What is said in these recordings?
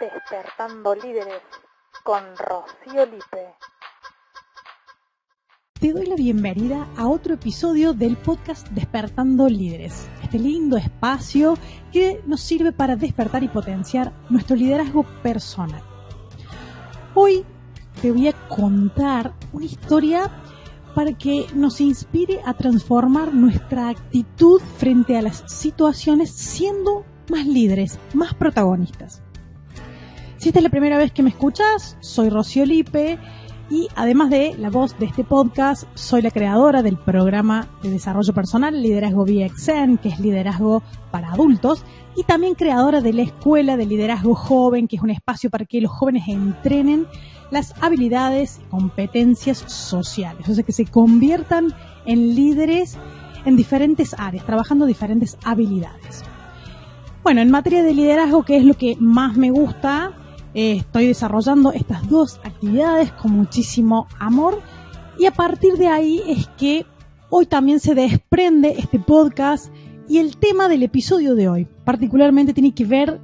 Despertando Líderes con Rocío Lipe. Te doy la bienvenida a otro episodio del podcast Despertando Líderes, este lindo espacio que nos sirve para despertar y potenciar nuestro liderazgo personal. Hoy te voy a contar una historia para que nos inspire a transformar nuestra actitud frente a las situaciones siendo más líderes, más protagonistas. Si esta es la primera vez que me escuchas, soy Rocío Lipe y además de la voz de este podcast, soy la creadora del programa de desarrollo personal Liderazgo VXN, que es liderazgo para adultos, y también creadora de la Escuela de Liderazgo Joven, que es un espacio para que los jóvenes entrenen las habilidades y competencias sociales, o sea, que se conviertan en líderes en diferentes áreas, trabajando diferentes habilidades. Bueno, en materia de liderazgo, que es lo que más me gusta, eh, estoy desarrollando estas dos actividades con muchísimo amor y a partir de ahí es que hoy también se desprende este podcast y el tema del episodio de hoy particularmente tiene que ver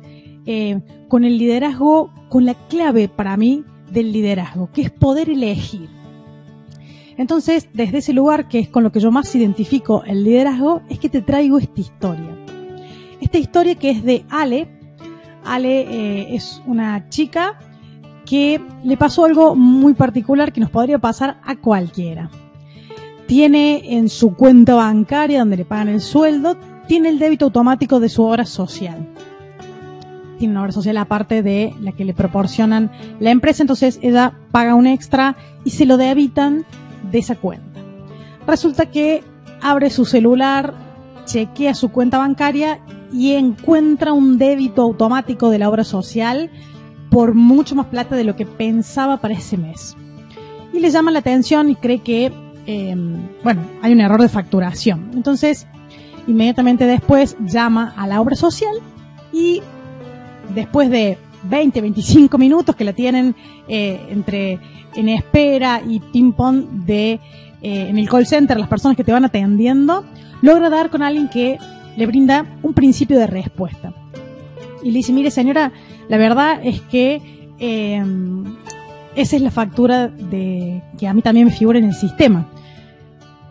eh, con el liderazgo, con la clave para mí del liderazgo, que es poder elegir. Entonces, desde ese lugar que es con lo que yo más identifico el liderazgo, es que te traigo esta historia. Esta historia que es de Ale, Ale eh, es una chica que le pasó algo muy particular que nos podría pasar a cualquiera. Tiene en su cuenta bancaria donde le pagan el sueldo, tiene el débito automático de su obra social. Tiene una obra social aparte de la que le proporcionan la empresa, entonces ella paga un extra y se lo debitan de esa cuenta. Resulta que abre su celular, chequea su cuenta bancaria y encuentra un débito automático de la obra social por mucho más plata de lo que pensaba para ese mes. Y le llama la atención y cree que, em, bueno, hay un error de facturación. Entonces, inmediatamente después llama a la obra social y después de 20, 25 minutos que la tienen eh, entre en espera y ping-pong de eh, en el call center, las personas que te van atendiendo, logra dar con alguien que le brinda un principio de respuesta. Y le dice, mire señora, la verdad es que eh, esa es la factura de que a mí también me figura en el sistema.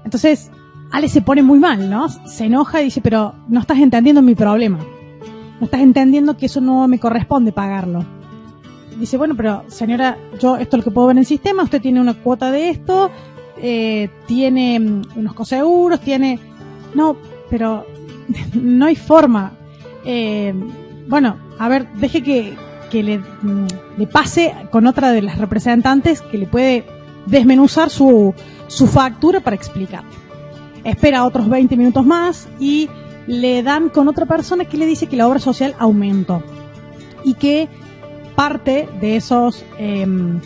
Entonces, Ale se pone muy mal, ¿no? Se enoja y dice, pero no estás entendiendo mi problema. No estás entendiendo que eso no me corresponde pagarlo. Dice, bueno, pero señora, yo esto es lo que puedo ver en el sistema, usted tiene una cuota de esto, eh, tiene mm, unos coseguros, tiene... No, pero no hay forma. Eh, bueno, a ver, deje que, le, mm, le, pase con otra de las representantes que le puede desmenuzar su, su factura para explicar. Espera otros 20 minutos más y le dan con otra persona que le dice que la obra social aumentó y que parte de esos em,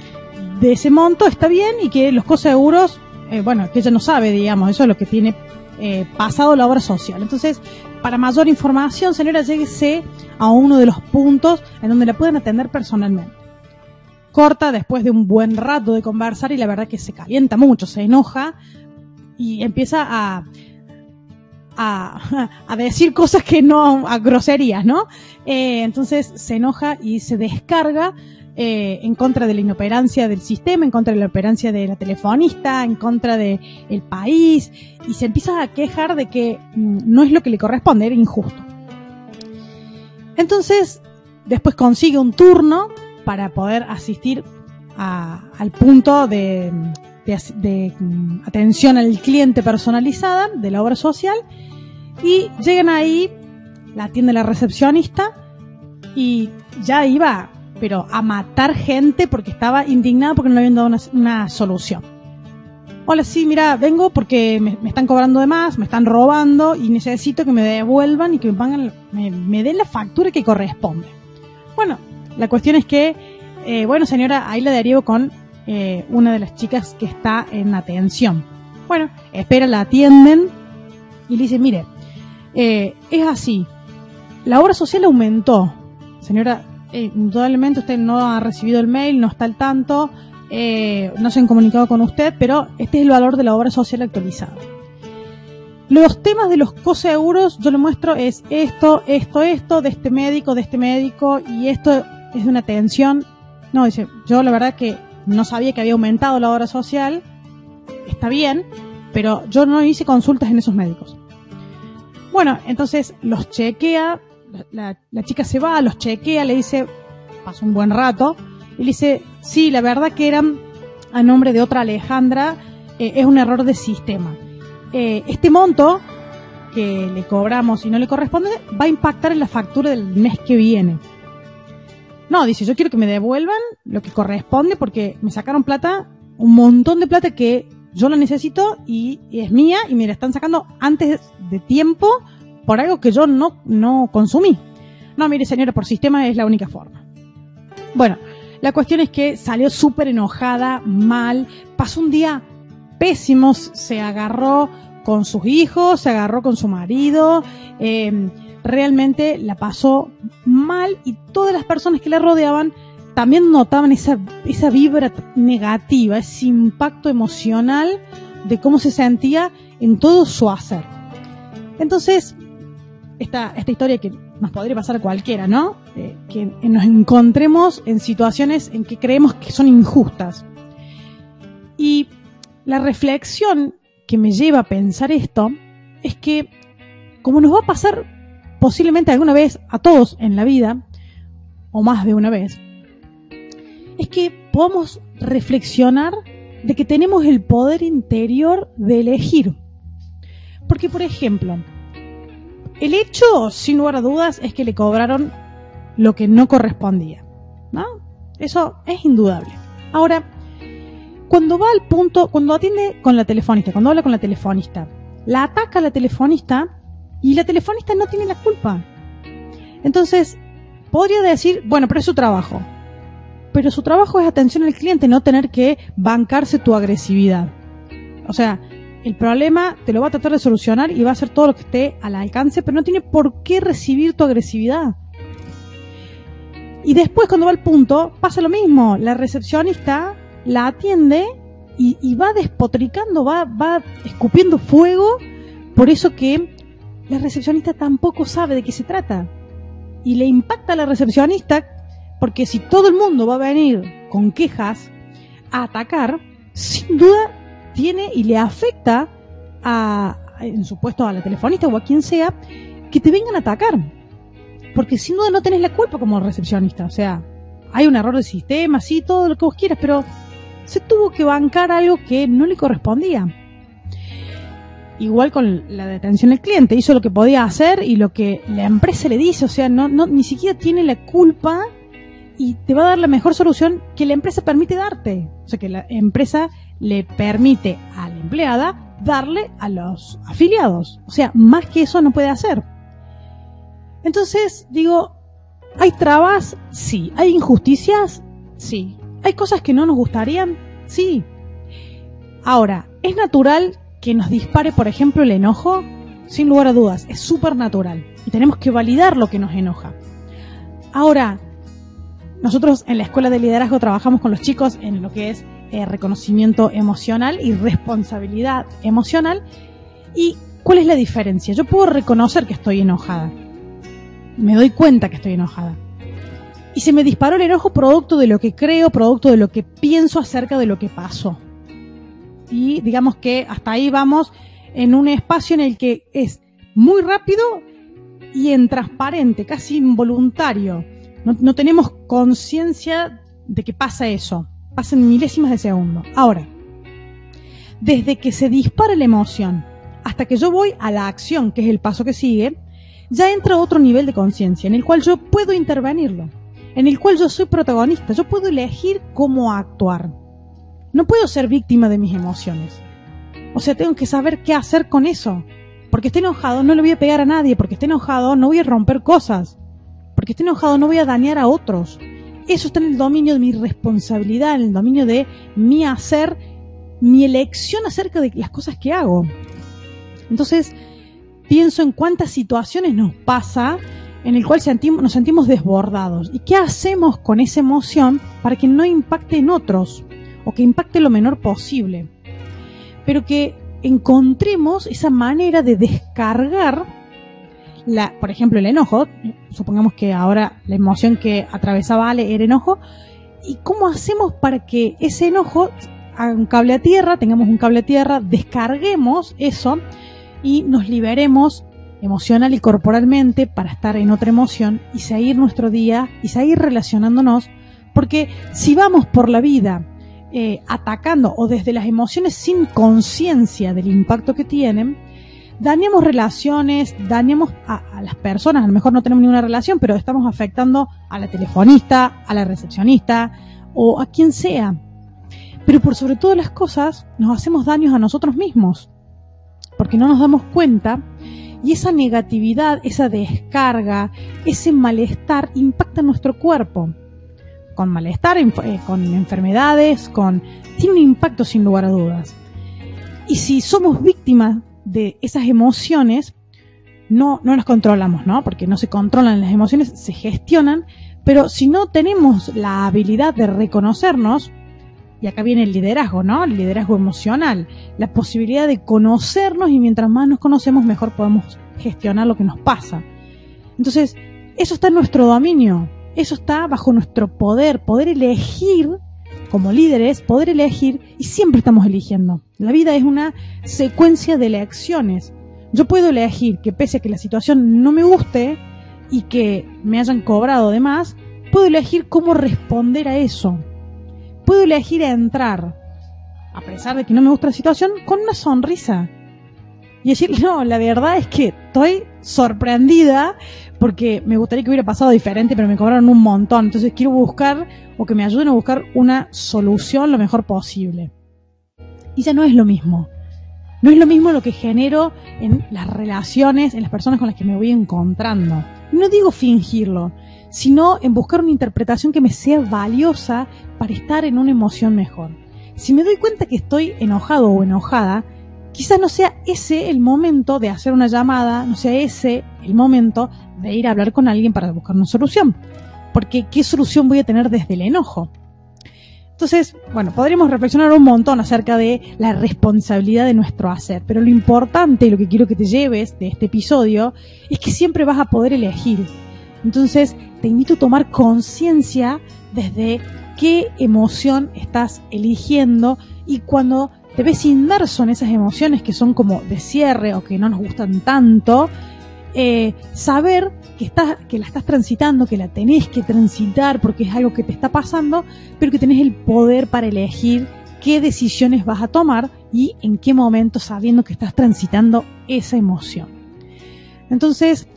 de ese monto está bien y que los costos seguros, eh, bueno, que ella no sabe, digamos, eso es lo que tiene eh, pasado la obra social. Entonces, para mayor información, señora, lléguese a uno de los puntos en donde la pueden atender personalmente. Corta después de un buen rato de conversar y la verdad que se calienta mucho, se enoja y empieza a, a, decir cosas que no, a groserías, ¿no? Eh, entonces se enoja y se descarga eh, en contra de la inoperancia del sistema, en contra de la operancia de la telefonista, en contra del el país, y se empieza a quejar de que mm, no es lo que le corresponde, era injusto. Entonces, después consigue un turno para poder asistir al punto de, de, mm, atención al cliente personalizada de la obra social, y llegan ahí, la atiende la recepcionista, y ya iba pero a matar gente porque estaba indignada porque no le habían dado una, solución. Hola, sí, mira, vengo porque me, están cobrando de más, me están robando y necesito que me devuelvan y que me, pagan, me, den la factura que corresponde. Bueno, la cuestión es que, eh, bueno, señora, ahí la derivo con eh, una de las chicas que está en atención. Bueno, espera, la atienden y le dice, mire, eh, es así, la obra social aumentó. Señora, eh, indudablemente usted no ha recibido el mail, no está al tanto, eh, no se han comunicado con usted, pero este es el valor de la obra social actualizada. Los temas de los coseguros, yo le muestro es esto, esto, esto, de este médico, de este médico, y esto es de una tensión. No, dice, yo la verdad que no sabía que había aumentado la hora social, está bien, pero yo no hice consultas en esos médicos. Bueno, entonces los chequea, la, la chica se va, los chequea, le dice, pasó un buen rato, y le dice, sí, la verdad que eran a nombre de otra Alejandra, eh, es un error de sistema. Eh, este monto que le cobramos y no le corresponde va a impactar en la factura del mes que viene. No, dice, yo quiero que me devuelvan lo que corresponde porque me sacaron plata, un montón de plata que yo la necesito y, es mía y me la están sacando antes de tiempo por algo que yo no, no consumí. No, mire señora, por sistema es la única forma. Bueno, la cuestión es que salió súper enojada, mal, pasó un día pésimo, se agarró con sus hijos, se agarró con su marido, eh, realmente la pasó mal y todas las personas que la rodeaban también notaban esa, esa vibra negativa, ese impacto emocional de cómo se sentía en todo su hacer. Entonces, esta, esta historia que nos podría pasar a cualquiera, ¿no? Eh, que nos encontremos en situaciones en que creemos que son injustas. Y la reflexión que me lleva a pensar esto es que, como nos va a pasar posiblemente alguna vez a todos en la vida, o más de una vez, es que podamos reflexionar de que tenemos el poder interior de elegir. Porque, por ejemplo, el hecho, sin lugar a dudas, es que le cobraron lo que no correspondía. ¿no? Eso es indudable. Ahora, cuando va al punto, cuando atiende con la telefonista, cuando habla con la telefonista, la ataca la telefonista y la telefonista no tiene la culpa. Entonces, podría decir, bueno, pero es su trabajo. Pero su trabajo es atención al cliente, no tener que bancarse tu agresividad. O sea, el problema te lo va a tratar de solucionar y va a hacer todo lo que esté al alcance, pero no tiene por qué recibir tu agresividad. Y después, cuando va al punto, pasa lo mismo. La recepcionista la atiende y, va despotricando, va, va escupiendo fuego por eso que la recepcionista tampoco sabe de qué se trata. Y le impacta a la recepcionista porque si todo el mundo va a venir con quejas a atacar, sin duda tiene y le afecta a, en su puesto a la telefonista o a quien sea, que te vengan a atacar. Porque sin duda no tenés la culpa como recepcionista. O sea, hay un error de sistema, sí, todo lo que vos quieras, pero se tuvo que bancar algo que no le correspondía. Igual con la detención del cliente, hizo lo que podía hacer y lo que la empresa le dice, o sea, no, no, ni siquiera tiene la culpa y te va a dar la mejor solución que la empresa permite darte. O sea, que la empresa le permite a la empleada darle a los afiliados. O sea, más que eso no puede hacer. Entonces, digo, ¿hay trabas? Sí. ¿Hay injusticias? Sí. ¿Hay cosas que no nos gustarían? Sí. Ahora, ¿es natural que nos dispare, por ejemplo, el enojo? Sin lugar a dudas, es súper natural. Y tenemos que validar lo que nos enoja. Ahora, nosotros en la escuela de liderazgo trabajamos con los chicos en lo que es eh, reconocimiento emocional y responsabilidad emocional. ¿Y cuál es la diferencia? Yo puedo reconocer que estoy enojada. Me doy cuenta que estoy enojada. Y se me disparó el enojo producto de lo que creo, producto de lo que pienso acerca de lo que pasó. Y digamos que hasta ahí vamos en un espacio en el que es muy rápido y en transparente, casi involuntario. No, no tenemos conciencia de que pasa eso pasan milésimas de segundo. Ahora, desde que se dispara la emoción hasta que yo voy a la acción, que es el paso que sigue, ya entra otro nivel de conciencia en el cual yo puedo intervenirlo, en el cual yo soy protagonista, yo puedo elegir cómo actuar. No puedo ser víctima de mis emociones. O sea, tengo que saber qué hacer con eso. Porque esté enojado no le voy a pegar a nadie, porque esté enojado no voy a romper cosas, porque esté enojado no voy a dañar a otros, eso está en el dominio de mi responsabilidad, en el dominio de mi hacer, mi elección acerca de las cosas que hago. Entonces, pienso en cuántas situaciones nos pasa en el cual nos sentimos desbordados. ¿Y qué hacemos con esa emoción para que no impacte en otros o que impacte lo menor posible? Pero que encontremos esa manera de descargar, la, por ejemplo, el enojo, supongamos que ahora la emoción que atravesaba Ale era enojo, ¿y cómo hacemos para que ese enojo haga un cable a tierra, tengamos un cable a tierra, descarguemos eso y nos liberemos emocional y corporalmente para estar en otra emoción y seguir nuestro día y seguir relacionándonos? Porque si vamos por la vida eh, atacando o desde las emociones sin conciencia del impacto que tienen, dañamos relaciones, dañamos a, las personas, a lo mejor no tenemos ninguna relación, pero estamos afectando a la telefonista, a la recepcionista o a quien sea. Pero por sobre todas las cosas, nos hacemos daños a nosotros mismos, porque no nos damos cuenta y esa negatividad, esa descarga, ese malestar impacta en nuestro cuerpo. Con malestar, eh, con enfermedades, con... Tiene un impacto sin lugar a dudas. Y si somos víctimas de esas emociones, no, no las controlamos, ¿no? Porque no se controlan las emociones, se gestionan, pero si no tenemos la habilidad de reconocernos, y acá viene el liderazgo, ¿no? El liderazgo emocional, la posibilidad de conocernos y mientras más nos conocemos, mejor podemos gestionar lo que nos pasa. Entonces, eso está en nuestro dominio, eso está bajo nuestro poder, poder elegir como líderes, poder elegir y siempre estamos eligiendo. La vida es una secuencia de elecciones. Yo puedo elegir que pese a que la situación no me guste y que me hayan cobrado de más, puedo elegir cómo responder a eso. Puedo elegir entrar, a pesar de que no me gusta la situación, con una sonrisa. Y decir, no, la verdad es que estoy sorprendida porque me gustaría que hubiera pasado diferente, pero me cobraron un montón. Entonces quiero buscar o que me ayuden a buscar una solución lo mejor posible. Y ya no es lo mismo. No es lo mismo lo que genero en las relaciones, en las personas con las que me voy encontrando. No digo fingirlo, sino en buscar una interpretación que me sea valiosa para estar en una emoción mejor. Si me doy cuenta que estoy enojado o enojada, quizás no sea ese el momento de hacer una llamada, no sea ese el momento de ir a hablar con alguien para buscar una solución. Porque ¿qué solución voy a tener desde el enojo? Entonces, bueno, podríamos reflexionar un montón acerca de la responsabilidad de nuestro hacer, pero lo importante y lo que quiero que te lleves de este episodio es que siempre vas a poder elegir. Entonces, te invito a tomar conciencia desde qué emoción estás eligiendo y cuando te ves inmerso en esas emociones que son como de cierre o que no nos gustan tanto, eh, saber que, estás, que la estás transitando, que la tenés que transitar porque es algo que te está pasando, pero que tenés el poder para elegir qué decisiones vas a tomar y en qué momento sabiendo que estás transitando esa emoción. Entonces,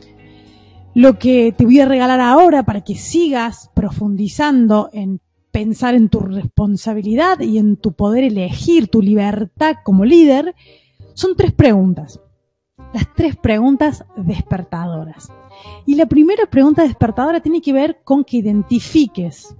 lo que te voy a regalar ahora para que sigas profundizando en pensar en tu responsabilidad y en tu poder elegir tu libertad como líder, son tres preguntas. Las tres preguntas despertadoras. Y la primera pregunta despertadora tiene que ver con que identifiques.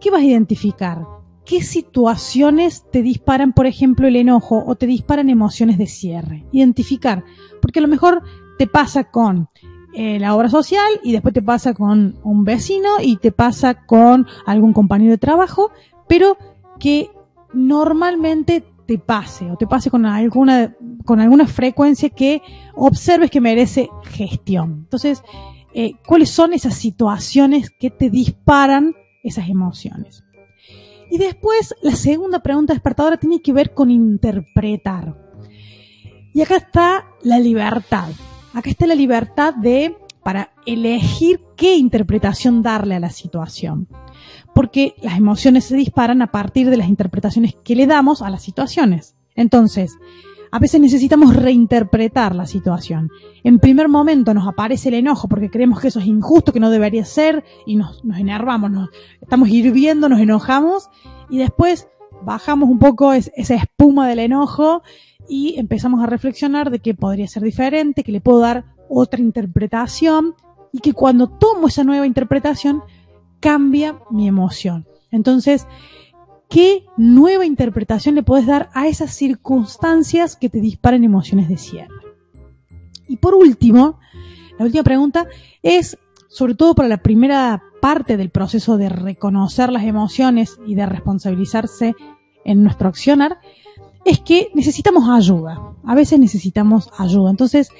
¿Qué vas a identificar? ¿Qué situaciones te disparan, por ejemplo, el enojo o te disparan emociones de cierre? Identificar. Porque a lo mejor te pasa con eh, la obra social y después te pasa con un vecino y te pasa con algún compañero de trabajo, pero que normalmente te pase o te pase con alguna, con alguna frecuencia que observes que merece gestión. Entonces, eh, ¿cuáles son esas situaciones que te disparan esas emociones? Y después, la segunda pregunta despertadora tiene que ver con interpretar. Y acá está la libertad. Acá está la libertad de, para elegir qué interpretación darle a la situación. Porque las emociones se disparan a partir de las interpretaciones que le damos a las situaciones. Entonces, a veces necesitamos reinterpretar la situación. En primer momento nos aparece el enojo porque creemos que eso es injusto, que no debería ser, y nos, nos enervamos, nos, estamos hirviendo, nos enojamos, y después bajamos un poco esa espuma del enojo y empezamos a reflexionar de que podría ser diferente, que le puedo dar otra interpretación y que cuando tomo esa nueva interpretación cambia mi emoción. Entonces, ¿qué nueva interpretación le puedes dar a esas circunstancias que te disparan emociones de cierre? Y por último, la última pregunta es, sobre todo para la primera parte del proceso de reconocer las emociones y de responsabilizarse en nuestro accionar, es que necesitamos ayuda. A veces necesitamos ayuda. Entonces,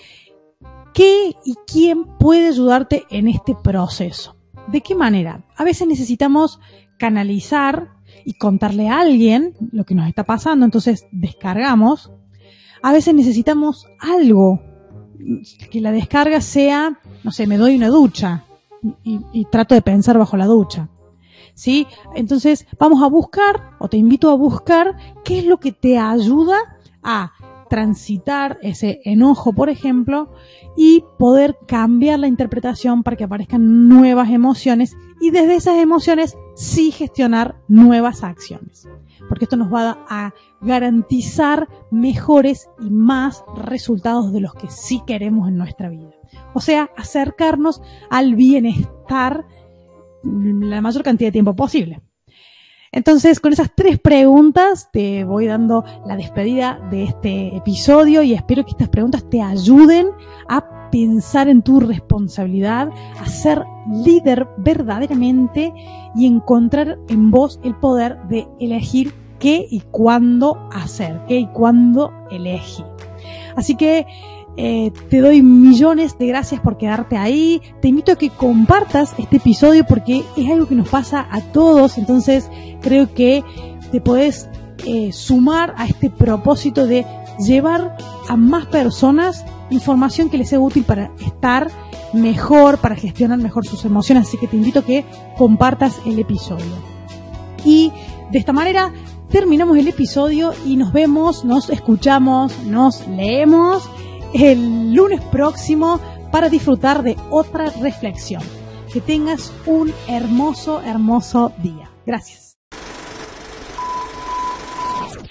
¿Qué y quién puede ayudarte en este proceso? ¿De qué manera? A veces necesitamos canalizar y contarle a alguien lo que nos está pasando, entonces descargamos. A veces necesitamos algo, que la descarga sea, no sé, me doy una ducha y, y trato de pensar bajo la ducha. ¿Sí? Entonces vamos a buscar, o te invito a buscar, qué es lo que te ayuda a transitar ese enojo, por ejemplo, y poder cambiar la interpretación para que aparezcan nuevas emociones y desde esas emociones sí gestionar nuevas acciones. Porque esto nos va a garantizar mejores y más resultados de los que sí queremos en nuestra vida. O sea, acercarnos al bienestar la mayor cantidad de tiempo posible. Entonces, con esas tres preguntas te voy dando la despedida de este episodio y espero que estas preguntas te ayuden a pensar en tu responsabilidad, a ser líder verdaderamente y encontrar en vos el poder de elegir qué y cuándo hacer, qué y cuándo elegir. Así que eh, te doy millones de gracias por quedarte ahí. Te invito a que compartas este episodio porque es algo que nos pasa a todos. Entonces creo que te puedes eh, sumar a este propósito de llevar a más personas información que les sea útil para estar mejor, para gestionar mejor sus emociones. Así que te invito a que compartas el episodio. Y de esta manera terminamos el episodio y nos vemos, nos escuchamos, nos leemos el lunes próximo para disfrutar de otra reflexión. Que tengas un hermoso, hermoso día. Gracias.